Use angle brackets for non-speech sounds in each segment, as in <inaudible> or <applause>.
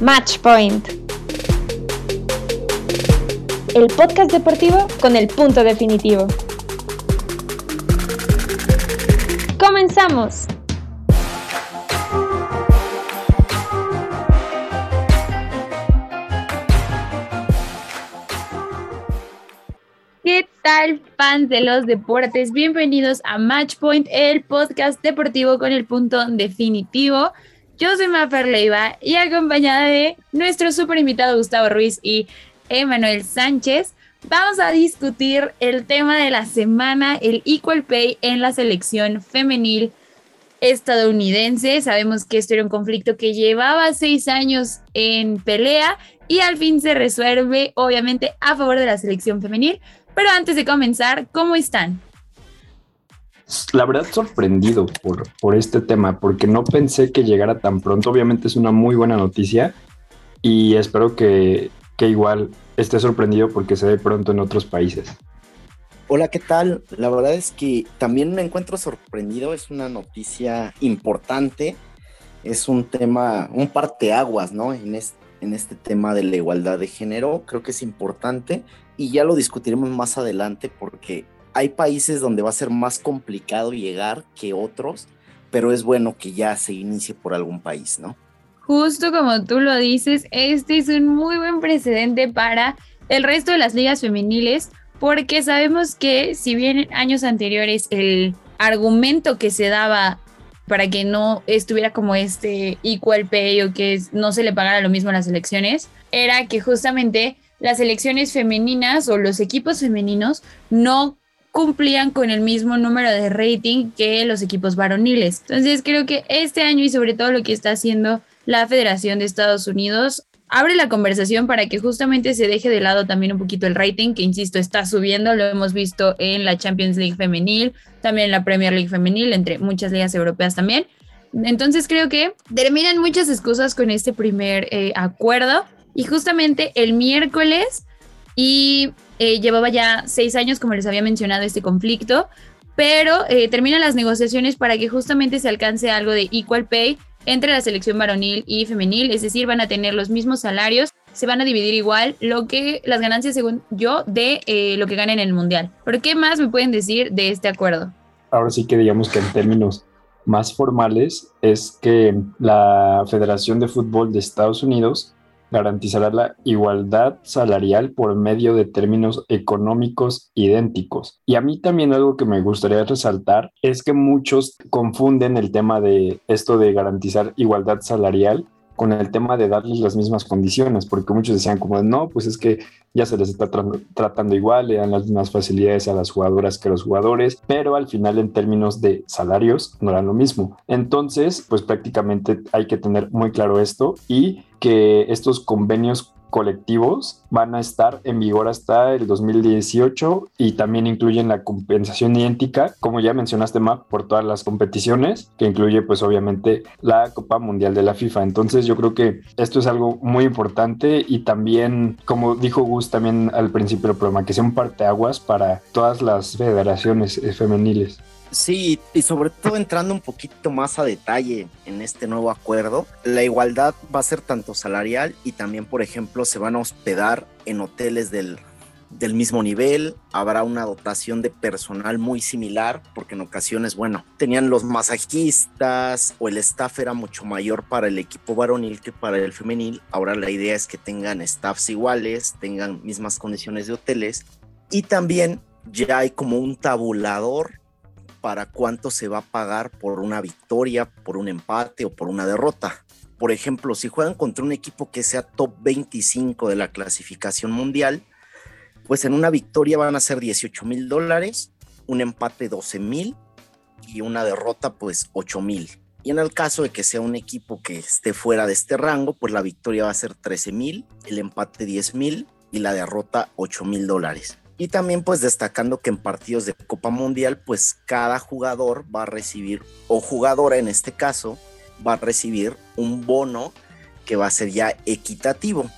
Match Point. El podcast deportivo con el punto definitivo. ¡Comenzamos! ¿Qué tal, fans de los deportes? Bienvenidos a Matchpoint, el podcast deportivo con el punto definitivo. Yo soy Mafer Leiva y acompañada de nuestro super invitado Gustavo Ruiz y Emanuel Sánchez, vamos a discutir el tema de la semana, el Equal Pay en la selección femenil estadounidense. Sabemos que esto era un conflicto que llevaba seis años en pelea y al fin se resuelve, obviamente, a favor de la selección femenil. Pero antes de comenzar, ¿cómo están? La verdad sorprendido por, por este tema, porque no pensé que llegara tan pronto. Obviamente es una muy buena noticia y espero que, que igual esté sorprendido porque se ve pronto en otros países. Hola, ¿qué tal? La verdad es que también me encuentro sorprendido. Es una noticia importante. Es un tema, un parteaguas, ¿no? En este, en este tema de la igualdad de género. Creo que es importante y ya lo discutiremos más adelante porque hay países donde va a ser más complicado llegar que otros, pero es bueno que ya se inicie por algún país, ¿no? Justo como tú lo dices, este es un muy buen precedente para el resto de las ligas femeniles, porque sabemos que si bien en años anteriores el argumento que se daba para que no estuviera como este equal pay o que no se le pagara lo mismo a las elecciones, era que justamente las elecciones femeninas o los equipos femeninos no cumplían con el mismo número de rating que los equipos varoniles. Entonces creo que este año y sobre todo lo que está haciendo la Federación de Estados Unidos abre la conversación para que justamente se deje de lado también un poquito el rating, que insisto, está subiendo, lo hemos visto en la Champions League femenil, también en la Premier League femenil, entre muchas ligas europeas también. Entonces creo que terminan muchas excusas con este primer eh, acuerdo y justamente el miércoles, y eh, llevaba ya seis años, como les había mencionado, este conflicto, pero eh, terminan las negociaciones para que justamente se alcance algo de equal pay entre la selección varonil y femenil, es decir, van a tener los mismos salarios, se van a dividir igual lo que las ganancias, según yo, de eh, lo que ganen en el mundial. ¿Pero qué más me pueden decir de este acuerdo? Ahora sí que digamos que en términos más formales es que la Federación de Fútbol de Estados Unidos garantizará la igualdad salarial por medio de términos económicos idénticos. Y a mí también algo que me gustaría resaltar es que muchos confunden el tema de esto de garantizar igualdad salarial con el tema de darles las mismas condiciones, porque muchos decían como, no, pues es que ya se les está tratando igual, le dan las mismas facilidades a las jugadoras que a los jugadores, pero al final en términos de salarios no eran lo mismo. Entonces, pues prácticamente hay que tener muy claro esto y que estos convenios colectivos van a estar en vigor hasta el 2018 y también incluyen la compensación idéntica, como ya mencionaste, Map, por todas las competiciones, que incluye pues obviamente la Copa Mundial de la FIFA. Entonces yo creo que esto es algo muy importante y también, como dijo Gus también al principio del programa, que sea un parteaguas para todas las federaciones eh, femeniles. Sí, y sobre todo entrando un poquito más a detalle en este nuevo acuerdo, la igualdad va a ser tanto salarial y también, por ejemplo, se van a hospedar en hoteles del, del mismo nivel, habrá una dotación de personal muy similar, porque en ocasiones, bueno, tenían los masajistas o el staff era mucho mayor para el equipo varonil que para el femenil. Ahora la idea es que tengan staffs iguales, tengan mismas condiciones de hoteles y también ya hay como un tabulador para cuánto se va a pagar por una victoria, por un empate o por una derrota. Por ejemplo, si juegan contra un equipo que sea top 25 de la clasificación mundial, pues en una victoria van a ser 18 mil dólares, un empate 12 mil y una derrota pues 8 mil. Y en el caso de que sea un equipo que esté fuera de este rango, pues la victoria va a ser 13 mil, el empate 10 mil y la derrota 8 mil dólares. Y también pues destacando que en partidos de Copa Mundial pues cada jugador va a recibir, o jugadora en este caso, va a recibir un bono que va a ser ya equitativo.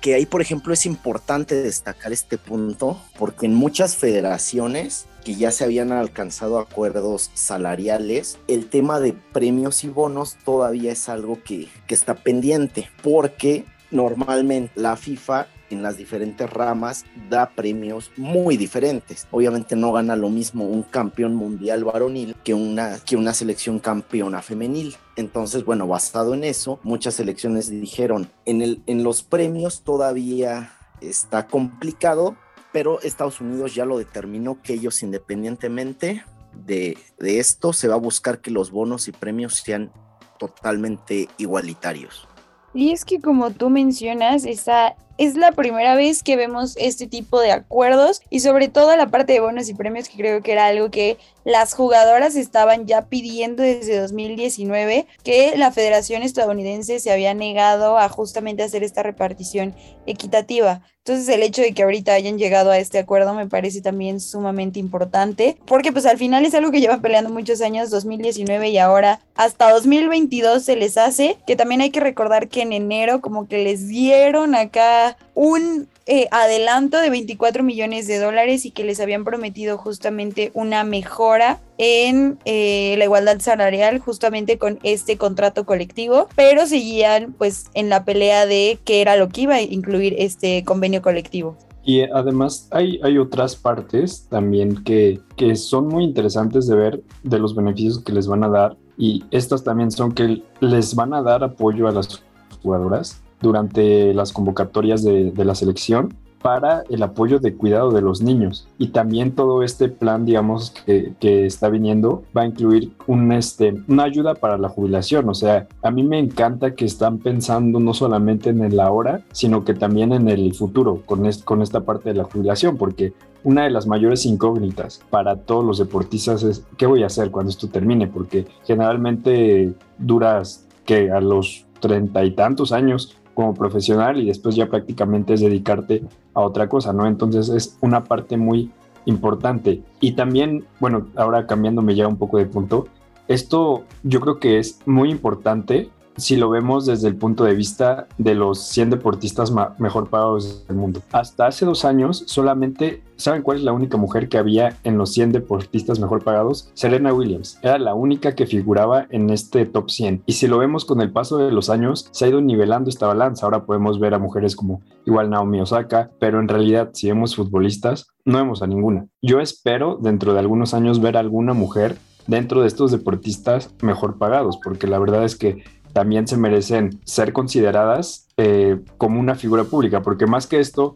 Que ahí por ejemplo es importante destacar este punto porque en muchas federaciones que ya se habían alcanzado acuerdos salariales, el tema de premios y bonos todavía es algo que, que está pendiente, porque normalmente la FIFA en las diferentes ramas da premios muy diferentes. Obviamente no gana lo mismo un campeón mundial varonil que una, que una selección campeona femenil. Entonces, bueno, basado en eso, muchas selecciones dijeron, en, el, en los premios todavía está complicado, pero Estados Unidos ya lo determinó que ellos independientemente de, de esto, se va a buscar que los bonos y premios sean totalmente igualitarios. Y es que como tú mencionas, esa es la primera vez que vemos este tipo de acuerdos y sobre todo la parte de bonos y premios que creo que era algo que las jugadoras estaban ya pidiendo desde 2019 que la Federación Estadounidense se había negado a justamente hacer esta repartición equitativa. Entonces el hecho de que ahorita hayan llegado a este acuerdo me parece también sumamente importante, porque pues al final es algo que llevan peleando muchos años, 2019 y ahora hasta 2022 se les hace, que también hay que recordar que en enero como que les dieron acá un eh, adelanto de 24 millones de dólares y que les habían prometido justamente una mejora en eh, la igualdad salarial justamente con este contrato colectivo, pero seguían pues en la pelea de qué era lo que iba a incluir este convenio colectivo. Y además hay, hay otras partes también que, que son muy interesantes de ver de los beneficios que les van a dar y estas también son que les van a dar apoyo a las jugadoras durante las convocatorias de, la selección para el apoyo de cuidado de los niños. Y también todo este plan, digamos, que, está viniendo va a incluir un, este, una ayuda para la jubilación. O sea, a mí me encanta que están pensando no solamente en el ahora, sino que también en el futuro con, con esta parte de la jubilación, porque una de las mayores incógnitas para todos los deportistas es qué voy a hacer cuando esto termine, porque generalmente duras que a los treinta y tantos años como profesional y después ya prácticamente es dedicarte a otra cosa, ¿no? Entonces es una parte muy importante. Y también, bueno, ahora cambiándome ya un poco de punto, esto yo creo que es muy importante si lo vemos desde el punto de vista de los 100 deportistas mejor pagados del mundo. Hasta hace dos años solamente, ¿saben cuál es la única mujer que había en los 100 deportistas mejor pagados? Serena Williams. Era la única que figuraba en este top 100. Y si lo vemos con el paso de los años, se ha ido nivelando esta balanza. Ahora podemos ver a mujeres como igual Naomi Osaka, pero en realidad si vemos futbolistas, no vemos a ninguna. Yo espero dentro de algunos años ver a alguna mujer dentro de estos deportistas mejor pagados, porque la verdad es que también se merecen ser consideradas eh, como una figura pública, porque más que esto,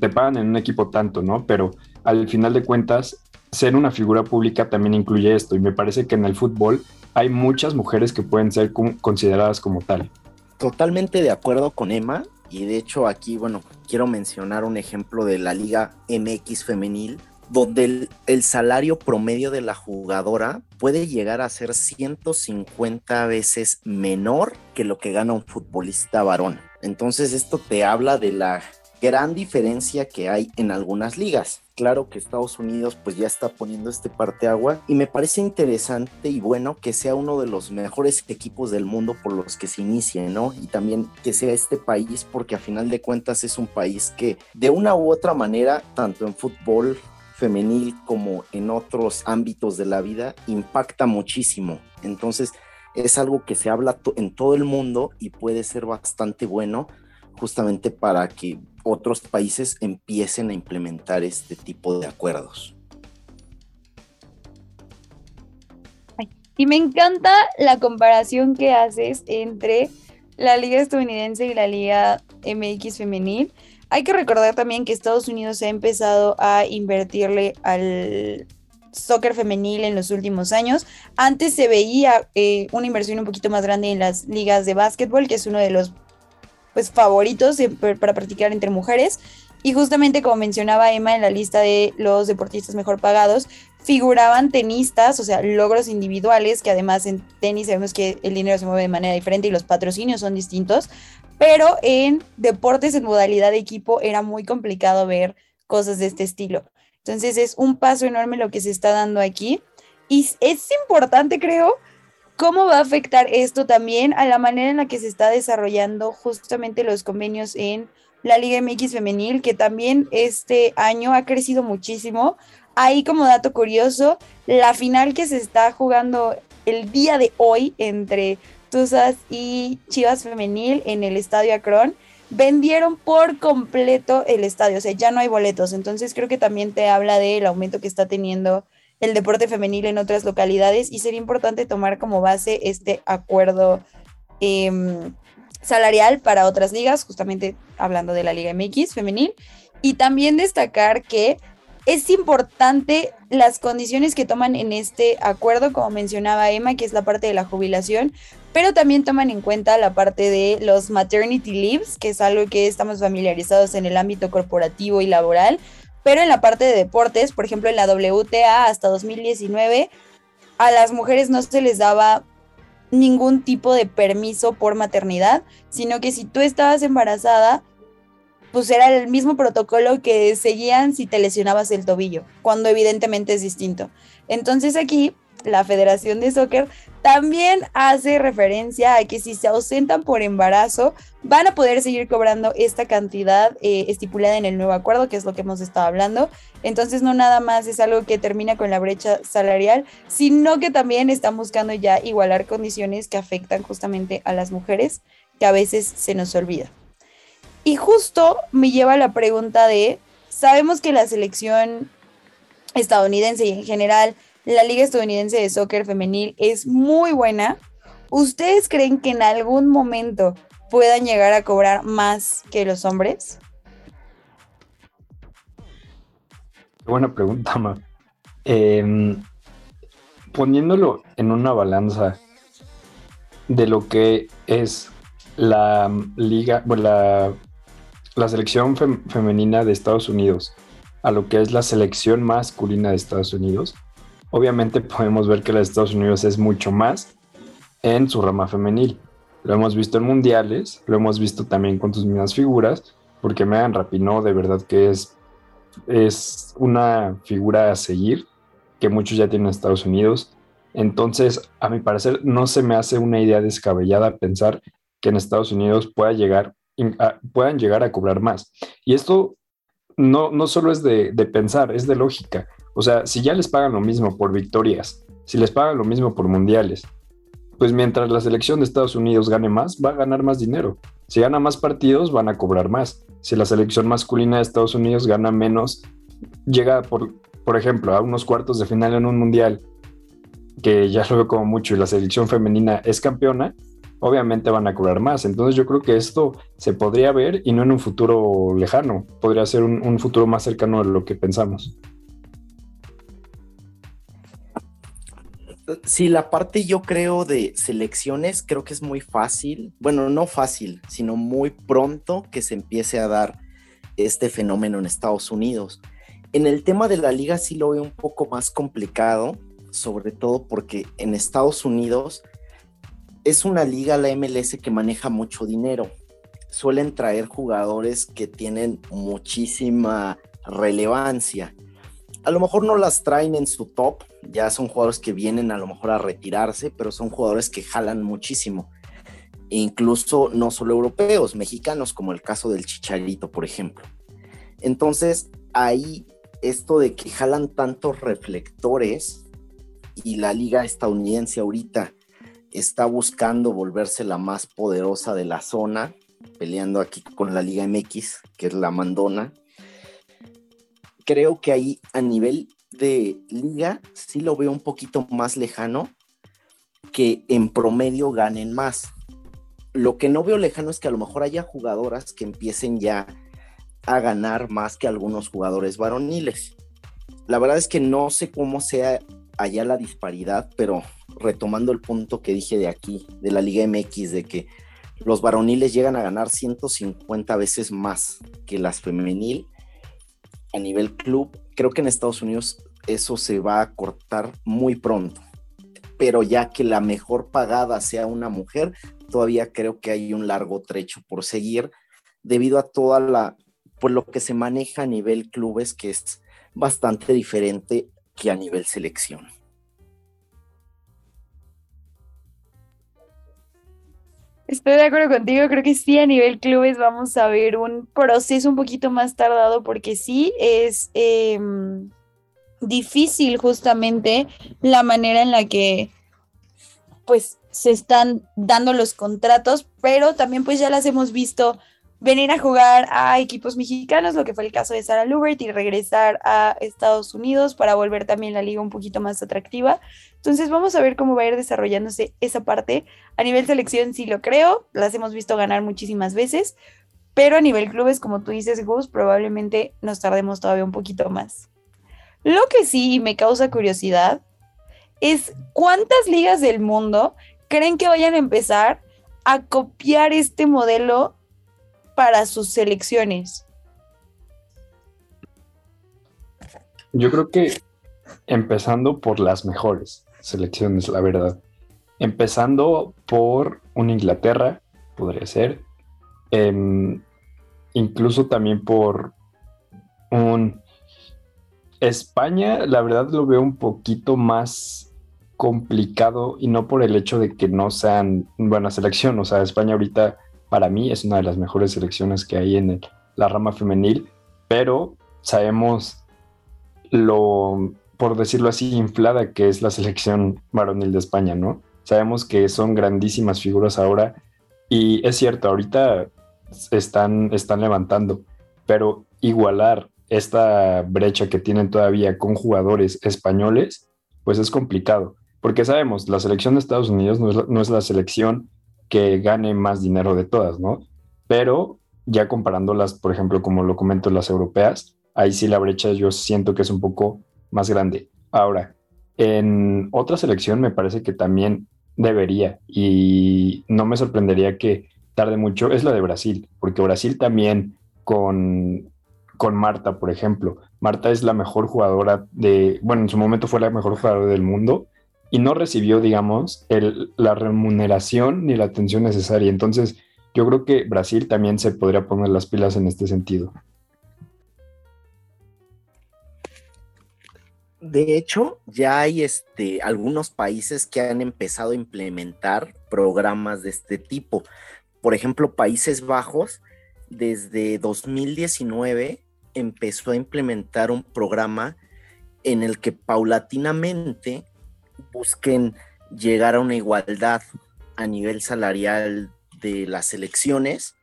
te pagan en un equipo tanto, ¿no? Pero al final de cuentas, ser una figura pública también incluye esto, y me parece que en el fútbol hay muchas mujeres que pueden ser consideradas como tal. Totalmente de acuerdo con Emma, y de hecho aquí, bueno, quiero mencionar un ejemplo de la Liga MX femenil, donde el, salario promedio de la jugadora puede llegar a ser 150 veces menor que lo que gana un futbolista varón. Entonces esto te habla de la gran diferencia que hay en algunas ligas. Claro que Estados Unidos pues ya está poniendo este parteagua y me parece interesante y bueno que sea uno de los mejores equipos del mundo por los que se inicie, ¿no? Y también que sea este país porque a final de cuentas es un país que de una u otra manera, tanto en fútbol, femenil como en otros ámbitos de la vida impacta muchísimo. Entonces es algo que se habla en todo el mundo y puede ser bastante bueno justamente para que otros países empiecen a implementar este tipo de acuerdos. Y me encanta la comparación que haces entre la liga estadounidense y la liga MX femenil, hay que recordar también que Estados Unidos ha empezado a invertirle al soccer femenil en los últimos años. Antes se veía eh, una inversión un poquito más grande en las ligas de básquetbol, que es uno de los pues, favoritos para practicar entre mujeres. Y justamente como mencionaba Emma en la lista de los deportistas mejor pagados, figuraban tenistas, o sea, logros individuales, que además en tenis sabemos que el dinero se mueve de manera diferente y los patrocinios son distintos, pero en deportes en modalidad de equipo era muy complicado ver cosas de este estilo. Entonces es un paso enorme lo que se está dando aquí y es importante, creo, cómo va a afectar esto también a la manera en la que se está desarrollando justamente los convenios en la Liga MX femenil, que también este año ha crecido muchísimo. Ahí como dato curioso, la final que se está jugando el día de hoy entre Tuzas y Chivas Femenil en el Estadio Acron, vendieron por completo el estadio, o sea, ya no hay boletos. Entonces creo que también te habla del aumento que está teniendo el deporte femenil en otras localidades y sería importante tomar como base este acuerdo em, salarial para otras ligas, justamente hablando de la Liga MX femenil, y también destacar que es importante las condiciones que toman en este acuerdo, como mencionaba Emma, que es la parte de la jubilación, pero también toman en cuenta la parte de los maternity leaves, que es algo que estamos familiarizados en el ámbito corporativo y laboral, pero en la parte de deportes, por ejemplo, en la WTA hasta 2019, a las mujeres no se les daba ningún tipo de permiso por maternidad, sino que si tú estabas embarazada, pues era el mismo protocolo que seguían si te lesionabas el tobillo, cuando evidentemente es distinto. Entonces aquí la Federación de Soccer también hace referencia a que si se ausentan por embarazo, van a poder seguir cobrando esta cantidad eh, estipulada en el nuevo acuerdo, que es lo que hemos estado hablando. Entonces, no nada más es algo que termina con la brecha salarial, sino que también están buscando ya igualar condiciones que afectan justamente a las mujeres, que a veces se nos olvida. Y justo me lleva a la pregunta de, sabemos que la selección estadounidense y en general la Liga Estadounidense de Soccer Femenil es muy buena. ¿Ustedes creen que en algún momento puedan llegar a cobrar más que los hombres? Buena pregunta, <laughs> Ma. Em, poniéndolo en una balanza de lo que es la liga, bueno, la, la selección femenina de Estados Unidos a lo que es la selección masculina de Estados Unidos, obviamente podemos ver que la de Estados Unidos es mucho más en su rama femenil. Lo hemos visto en mundiales, lo hemos visto también con sus mismas figuras, porque Megan Rapinoe de verdad que es, es una figura a seguir que muchos ya tienen en Estados Unidos. Entonces, a mi parecer, no se me hace una idea descabellada pensar que en Estados Unidos pueda llegar, puedan llegar a cobrar más. Y esto no, no solo es de, de pensar, es de lógica. O sea, si ya les pagan lo mismo por victorias, si les pagan lo mismo por mundiales, pues mientras la selección de Estados Unidos gane más, va a ganar más dinero. Si gana más partidos, van a cobrar más. Si la selección masculina de Estados Unidos gana menos, llega, por, por ejemplo, a unos cuartos de final en un mundial, que ya lo veo como mucho, y la selección femenina es campeona, obviamente van a cobrar más. Entonces yo creo que esto se podría ver y no en un futuro lejano, podría ser un, un futuro más cercano de lo que pensamos. Sí, la parte yo creo de selecciones creo que es muy fácil, bueno, no fácil, sino muy pronto que se empiece a dar este fenómeno en Estados Unidos. En el tema de la liga sí lo veo un poco más complicado, sobre todo porque en Estados Unidos es una liga, la MLS, que maneja mucho dinero. Suelen traer jugadores que tienen muchísima relevancia a lo mejor no las traen en su top, ya son jugadores que vienen a lo mejor a retirarse, pero son jugadores que jalan muchísimo. E incluso no solo europeos, mexicanos, como el caso del Chicharito, por ejemplo. Entonces, ahí esto de que jalan tantos reflectores y la liga estadounidense ahorita está buscando volverse la más poderosa de la zona, peleando aquí con la Liga MX, que es la mandona, creo que ahí a nivel de liga sí lo veo un poquito más lejano que en promedio ganen más. Lo que no veo lejano es que a lo mejor haya jugadoras que empiecen ya a ganar más que algunos jugadores varoniles. La verdad es que no sé cómo sea allá la disparidad, pero retomando el punto que dije de aquí, de la Liga MX, de que los varoniles llegan a ganar 150 veces más que las femenil, a nivel club, creo que en Estados Unidos eso se va a cortar muy pronto. Pero ya que la mejor pagada sea una mujer, todavía creo que hay un largo trecho por seguir debido a toda la, pues lo que se maneja a nivel clubes, que es bastante diferente a nivel selección. Estoy de acuerdo contigo, creo que sí, a nivel clubes vamos a ver un proceso un poquito más tardado porque sí es, em, difícil justamente la manera en la que pues se están dando los contratos, pero también pues ya las hemos visto venir a jugar a equipos mexicanos, lo que fue el caso de Sara Lubert y regresar a Estados Unidos para volver también la liga un poquito más atractiva. Entonces vamos a ver cómo va a ir desarrollándose esa parte. A nivel selección sí lo creo, las hemos visto ganar muchísimas veces, pero a nivel clubes, como tú dices, Gus, probablemente nos tardemos todavía un poquito más. Lo que sí me causa curiosidad es cuántas ligas del mundo creen que vayan a empezar a copiar este modelo para sus selecciones. Yo creo que empezando por las mejores selecciones, la verdad. Empezando por una Inglaterra, podría ser. Em, incluso también por un España, la verdad lo veo un poquito más complicado y no por el hecho de que no sean buena selección. O sea, España ahorita para mí es una de las mejores selecciones que hay en la rama femenil, pero sabemos lo, por decirlo así, inflada que es la selección varonil de España, ¿no? Sabemos que son grandísimas figuras ahora y es cierto, ahorita están, están levantando, pero igualar esta brecha que tienen todavía con jugadores españoles, pues es complicado, porque sabemos, la selección de Estados Unidos no es la, selección que gane más dinero de todas, ¿no? Pero ya comparándolas, por ejemplo, como lo comento, las europeas, ahí sí la brecha yo siento que es un poco más grande. Ahora, en otra selección me parece que también debería y no me sorprendería que tarde mucho, es la de Brasil, porque Brasil también con con Marta, por ejemplo. Marta es la mejor jugadora de, bueno, en su momento fue la mejor jugadora del mundo y no recibió, digamos, la remuneración ni la atención necesaria. Entonces, yo creo que Brasil también se podría poner las pilas en este sentido. De hecho, ya hay este, algunos países que han empezado a implementar programas de este tipo. Por ejemplo, Países Bajos, desde 2019 empezó a implementar un programa en el que paulatinamente busquen llegar a una igualdad a nivel salarial de las elecciones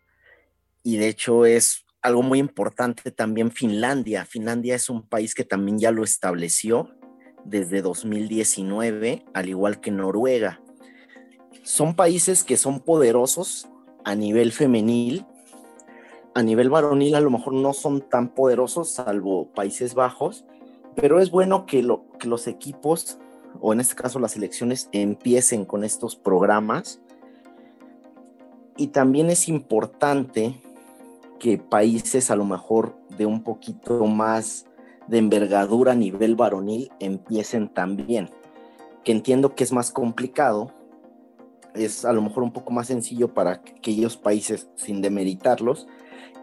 y de hecho es algo muy importante también Finlandia. Finlandia es un país que también ya lo estableció desde 2019, al igual que Noruega. Son países que son poderosos a nivel femenil a nivel varonil a lo mejor no son tan poderosos, salvo Países Bajos, pero es bueno que, que los equipos, o en este caso las selecciones, empiecen con estos programas. Y también es importante que países a lo mejor de un poquito más de envergadura a nivel varonil empiecen también. Que entiendo que es más complicado, es a lo mejor un poco más sencillo para aquellos países sin demeritarlos,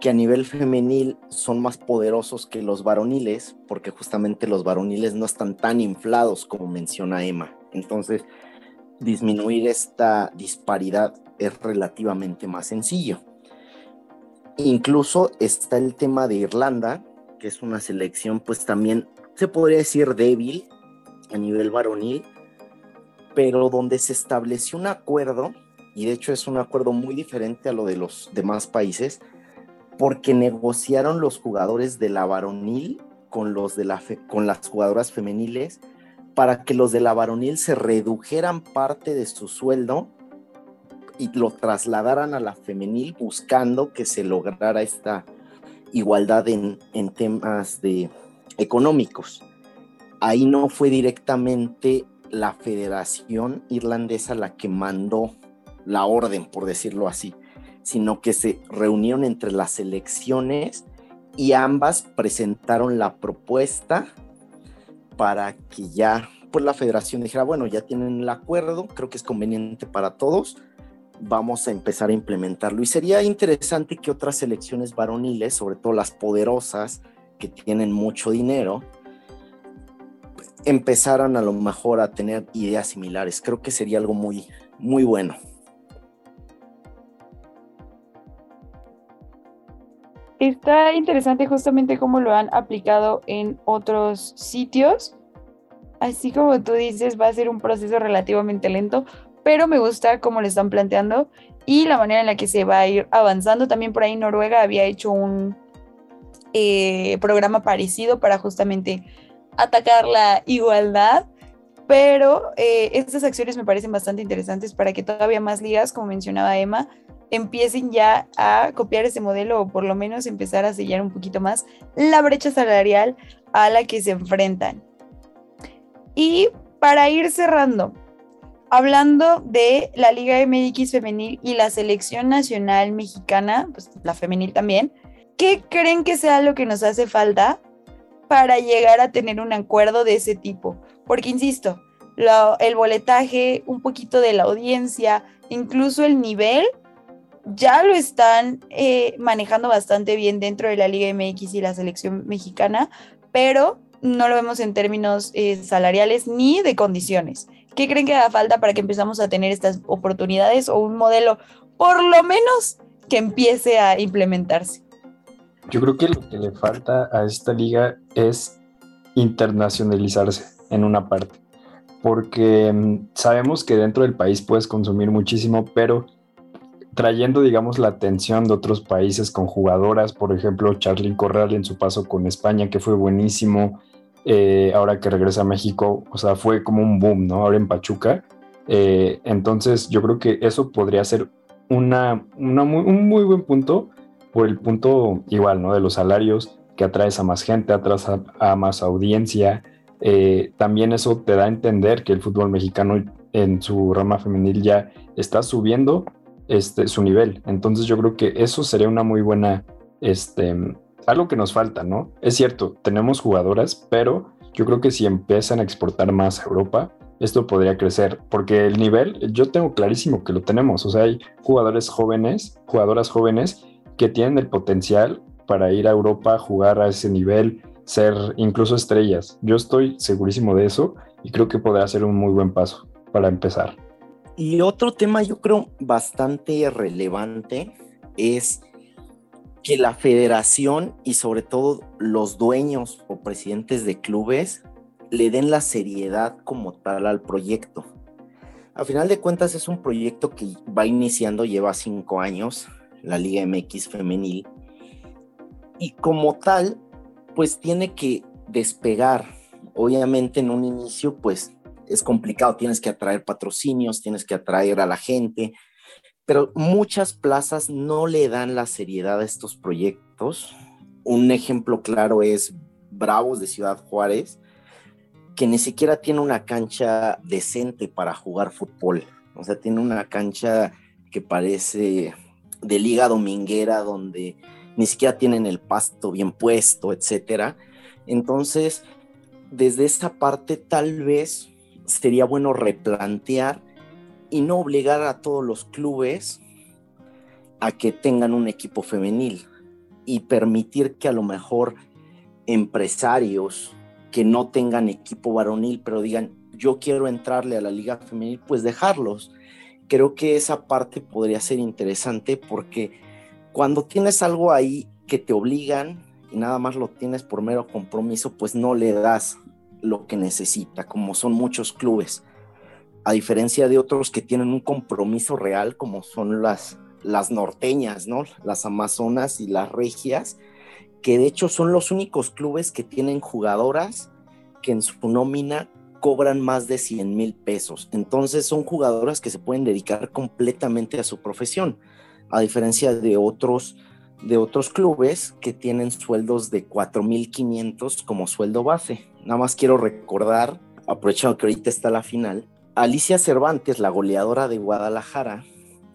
que a nivel femenil son más poderosos que los varoniles, porque justamente los varoniles no están tan inflados como menciona Emma. Entonces, disminuir esta disparidad es relativamente más sencillo. Incluso está el tema de Irlanda, que es una selección pues también se podría decir débil a nivel varonil, pero donde se estableció un acuerdo, y de hecho es un acuerdo muy diferente a lo de los demás países, porque negociaron los jugadores de la varonil con, los de la con las jugadoras femeniles para que los de la varonil se redujeran parte de su sueldo y lo trasladaran a la femenil buscando que se lograra esta igualdad en, en temas de económicos. Ahí no fue directamente la Federación Irlandesa la que mandó la orden, por decirlo así, sino que se reunieron entre las elecciones y ambas presentaron la propuesta para que ya pues la federación dijera, bueno, ya tienen el acuerdo, creo que es conveniente para todos, vamos a empezar a implementarlo. Y sería interesante que otras elecciones varoniles, sobre todo las poderosas, que tienen mucho dinero, empezaran a lo mejor a tener ideas similares. Creo que sería algo muy, muy bueno. Está interesante justamente cómo lo han aplicado en otros sitios. Así como tú dices, va a ser un proceso relativamente lento, pero me gusta cómo lo están planteando y la manera en la que se va a ir avanzando. También por ahí Noruega había hecho un eh, programa parecido para justamente atacar la igualdad, pero eh, estas acciones me parecen bastante interesantes para que todavía más ligas, como mencionaba Emma, empiecen ya a copiar ese modelo o por lo menos empezar a sellar un poquito más la brecha salarial a la que se enfrentan. Y para ir cerrando, hablando de la Liga MX femenil y la selección nacional mexicana, pues la femenil también, ¿qué creen que sea lo que nos hace falta para llegar a tener un acuerdo de ese tipo? Porque, insisto, el boletaje, un poquito de la audiencia, incluso el nivel, ya lo están eh, manejando bastante bien dentro de la Liga MX y la selección mexicana, pero no lo vemos en términos eh, salariales ni de condiciones. ¿Qué creen que haga falta para que empezamos a tener estas oportunidades o un modelo, por lo menos, que empiece a implementarse? Yo creo que lo que le falta a esta liga es internacionalizarse en una parte, porque mm, sabemos que dentro del país puedes consumir muchísimo, pero trayendo, digamos, la atención de otros países con jugadoras, por ejemplo, Charlyn Corral en su paso con España, que fue buenísimo, eh, ahora que regresa a México, o sea, fue como un boom, ¿no? Ahora en Pachuca. Eh, entonces, yo creo que eso podría ser una, un muy buen punto por el punto igual, ¿no? De los salarios, que atraes a más gente, atraes a, más audiencia. Eh, también eso te da a entender que el fútbol mexicano en su rama femenil ya está subiendo este, su nivel. Entonces yo creo que eso sería una muy buena, este, algo que nos falta, ¿no? Es cierto, tenemos jugadoras, pero yo creo que si empiezan a exportar más a Europa, esto podría crecer, porque el nivel, yo tengo clarísimo que lo tenemos, o sea, hay jugadores jóvenes, jugadoras jóvenes que tienen el potencial para ir a Europa, jugar a ese nivel, ser incluso estrellas. Yo estoy segurísimo de eso y creo que podrá ser un muy buen paso para empezar. Y otro tema yo creo bastante relevante es que la federación y sobre todo los dueños o presidentes de clubes le den la seriedad como tal al proyecto. A final de cuentas es un proyecto que va iniciando, lleva cinco años, la Liga MX femenil, y como tal, pues tiene que despegar. Obviamente en un inicio, pues es complicado, tienes que atraer patrocinios, tienes que atraer a la gente, pero muchas plazas no le dan la seriedad a estos proyectos. Un ejemplo claro es Bravos de Ciudad Juárez, que ni siquiera tiene una cancha decente para jugar fútbol. O sea, tiene una cancha que parece de liga dominguera donde ni siquiera tienen el pasto bien puesto, etcétera. Entonces, desde esta parte tal vez sería bueno replantear y no obligar a todos los clubes a que tengan un equipo femenil y permitir que a lo mejor empresarios que no tengan equipo varonil, pero digan, yo quiero entrarle a la liga femenil, pues dejarlos. Creo que esa parte podría ser interesante porque cuando tienes algo ahí que te obligan y nada más lo tienes por mero compromiso, pues no le das lo que necesita, como son muchos clubes, a diferencia de otros que tienen un compromiso real, como son las, las norteñas, ¿no? Las amazonas y las regias, que de hecho son los únicos clubes que tienen jugadoras que en su nómina cobran más de 100 mil pesos. Entonces son jugadoras que se pueden dedicar completamente a su profesión, a diferencia de otros de otros clubes que tienen sueldos de 4.500 como sueldo base. Nada más quiero recordar, aprovechando que ahorita está la final, Alicia Cervantes, la goleadora de Guadalajara,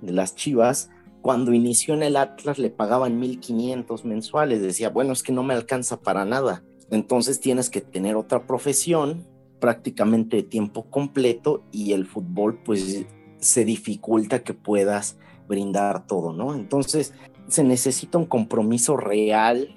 de las Chivas, cuando inició en el Atlas le pagaban 1.500 mensuales. Decía, bueno, es que no me alcanza para nada. Entonces tienes que tener otra profesión prácticamente tiempo completo y el fútbol pues se dificulta que puedas brindar todo, ¿no? Entonces se necesita un compromiso real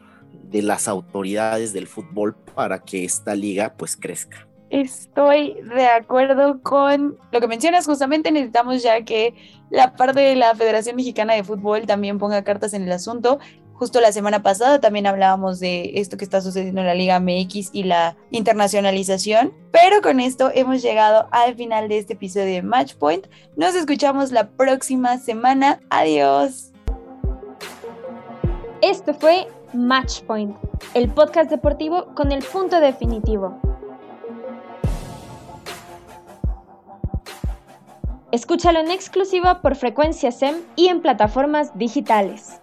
de las autoridades del fútbol para que esta liga pues crezca. Estoy de acuerdo con lo que mencionas, justamente necesitamos ya que la parte de la Federación Mexicana de Fútbol también ponga cartas en el asunto. Justo la semana pasada también hablábamos de esto que está sucediendo en la Liga MX y la internacionalización. Pero con esto hemos llegado al final de este episodio de Matchpoint. Nos escuchamos la próxima semana. Adiós. Esto fue Matchpoint, el podcast deportivo con el punto definitivo. Escúchalo en exclusiva por Frecuencia SEM y en plataformas digitales.